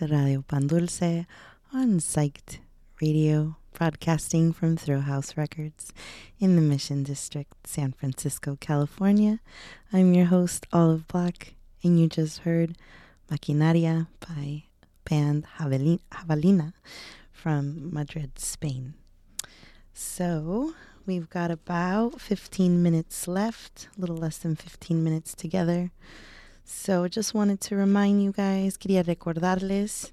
to Radio Pan Dulce on Psyched Radio, broadcasting from Thrillhouse Records in the Mission District, San Francisco, California. I'm your host, Olive Black, and you just heard Maquinaria by band Javelin- Javelina from Madrid, Spain. So, we've got about 15 minutes left, a little less than 15 minutes together. So, just wanted to remind you guys, quería recordarles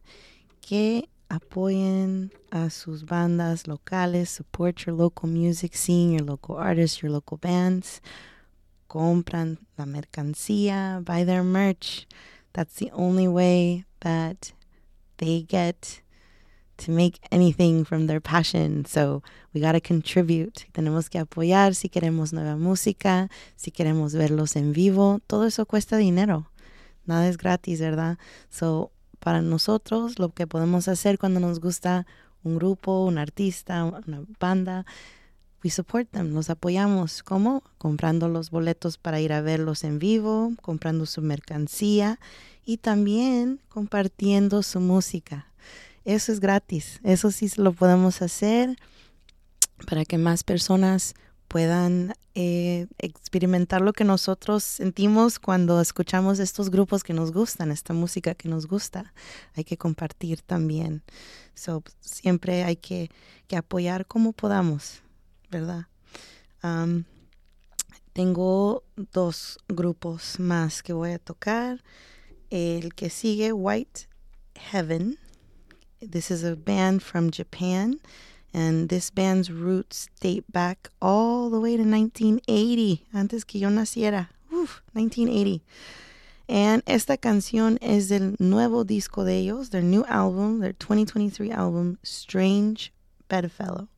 que apoyen a sus bandas locales, support your local music scene, your local artists, your local bands. Compran la mercancía, buy their merch. That's the only way that they get to make anything from their passion. So we got to contribute. Tenemos que apoyar si queremos nueva música, si queremos verlos en vivo. Todo eso cuesta dinero. Nada es gratis, ¿verdad? So para nosotros lo que podemos hacer cuando nos gusta un grupo, un artista, una banda, we support them, los apoyamos. ¿Cómo? Comprando los boletos para ir a verlos en vivo, comprando su mercancía y también compartiendo su música. Eso es gratis, eso sí lo podemos hacer para que más personas puedan eh, experimentar lo que nosotros sentimos cuando escuchamos estos grupos que nos gustan, esta música que nos gusta. Hay que compartir también. So, siempre hay que, apoyar como podamos, ¿verdad? Um, tengo dos grupos más que voy a tocar. El que sigue, White Heaven. This is a band from Japan. And this band's roots date back all the way to 1980, antes que yo naciera. Uf, 1980. And esta canción es del nuevo disco de ellos, their new album, their 2023 album, Strange Bedfellow.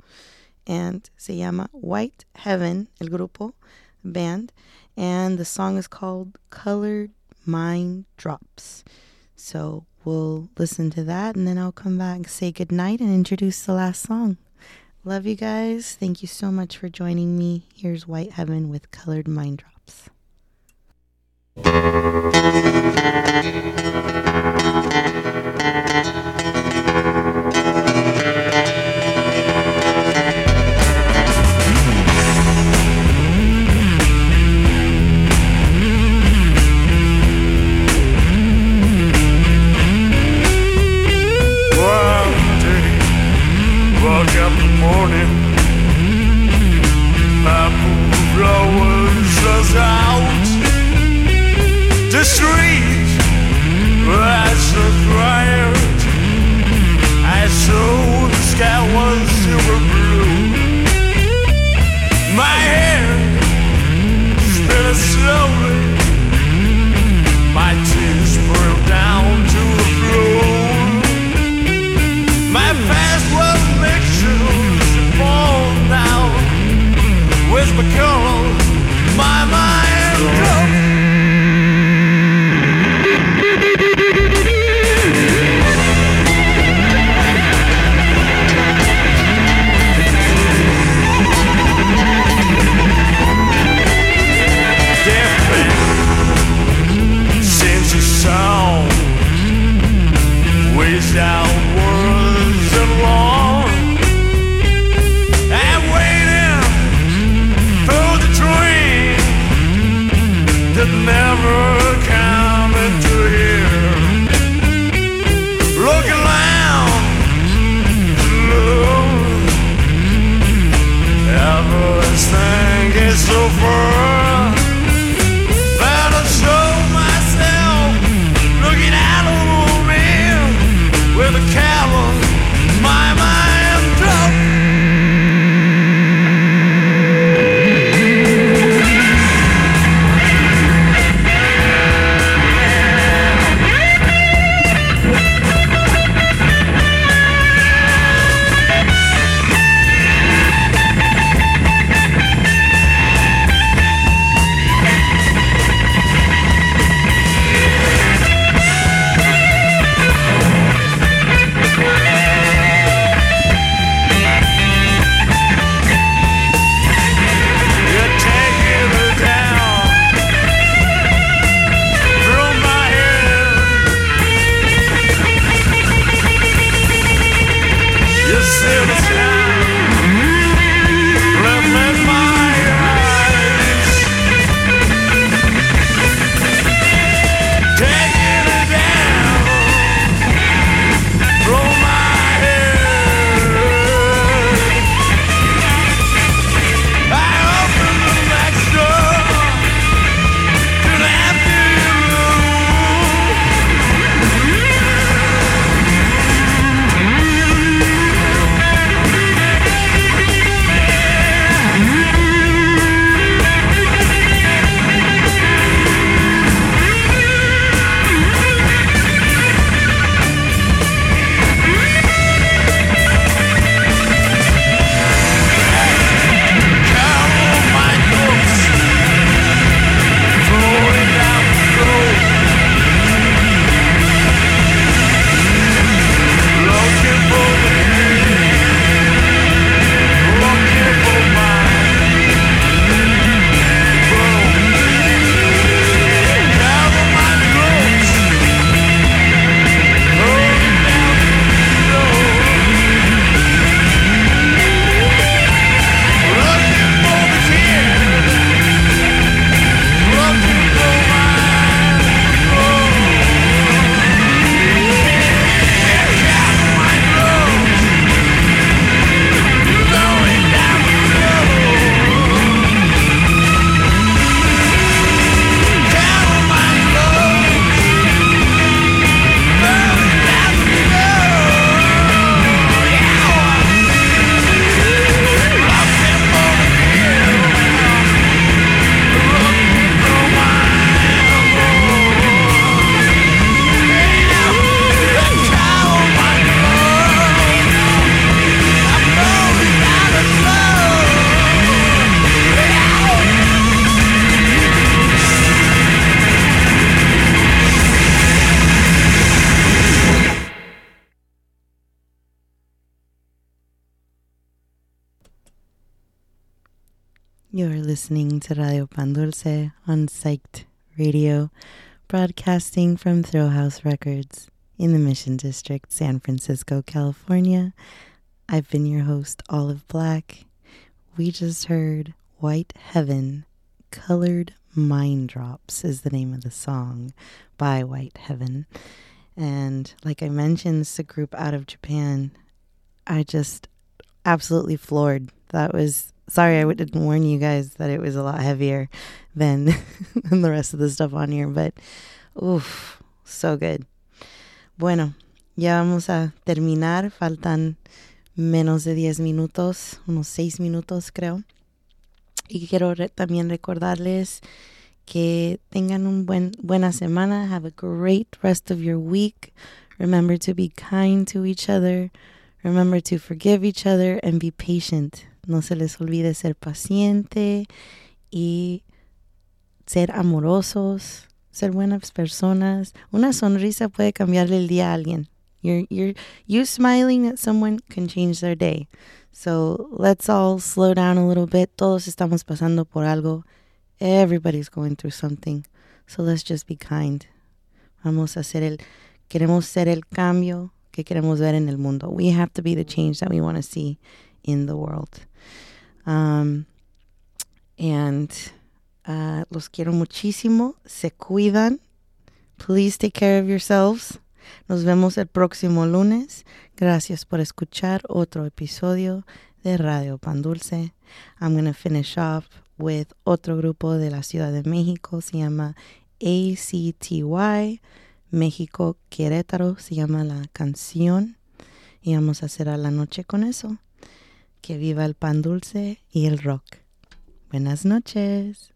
And se llama White Heaven, el grupo, band. And the song is called Colored Mind Drops. So we'll listen to that and then I'll come back, say goodnight, and introduce the last song. Love you guys. Thank you so much for joining me. Here's White Heaven with Colored Mind Drops. The street was so quiet. I saw the sky was silver blue. My hair spinning slowly. My tears poured down to the floor. My past was mixtures and fall down with my color, listening to Radio Pan Dulce on Psyched Radio, broadcasting from Thrillhouse Records in the Mission District, San Francisco, California. I've been your host, Olive Black. We just heard White Heaven, Colored Mind Drops is the name of the song by White Heaven. And like I mentioned, it's a group out of Japan. I just absolutely floored. That was sorry I didn't warn you guys that it was a lot heavier than, than the rest of the stuff on here, but oof, so good. Bueno, ya vamos a terminar. Faltan menos de 10 minutos, unos 6 minutos creo. Y quiero re también recordarles que tengan un buen buena semana. Have a great rest of your week. Remember to be kind to each other. Remember to forgive each other and be patient. No se les olvide ser paciente y ser amorosos, ser buenas personas. Una sonrisa puede cambiarle el día a alguien. You're, you're, you smiling at someone can change their day. So let's all slow down a little bit. Todos estamos pasando por algo. Everybody's going through something. So let's just be kind. Vamos a hacer el, queremos ser el cambio que queremos ver en el mundo. We have to be the change that we want to see in the world. Um, and uh, los quiero muchísimo. Se cuidan. Please take care of yourselves. Nos vemos el próximo lunes. Gracias por escuchar otro episodio de Radio Pan Dulce. I'm going to finish off with otro grupo de la Ciudad de México. Se llama ACTY. México Querétaro se llama la canción. Y vamos a a la noche con eso. Que viva el pan dulce y el rock. Buenas noches.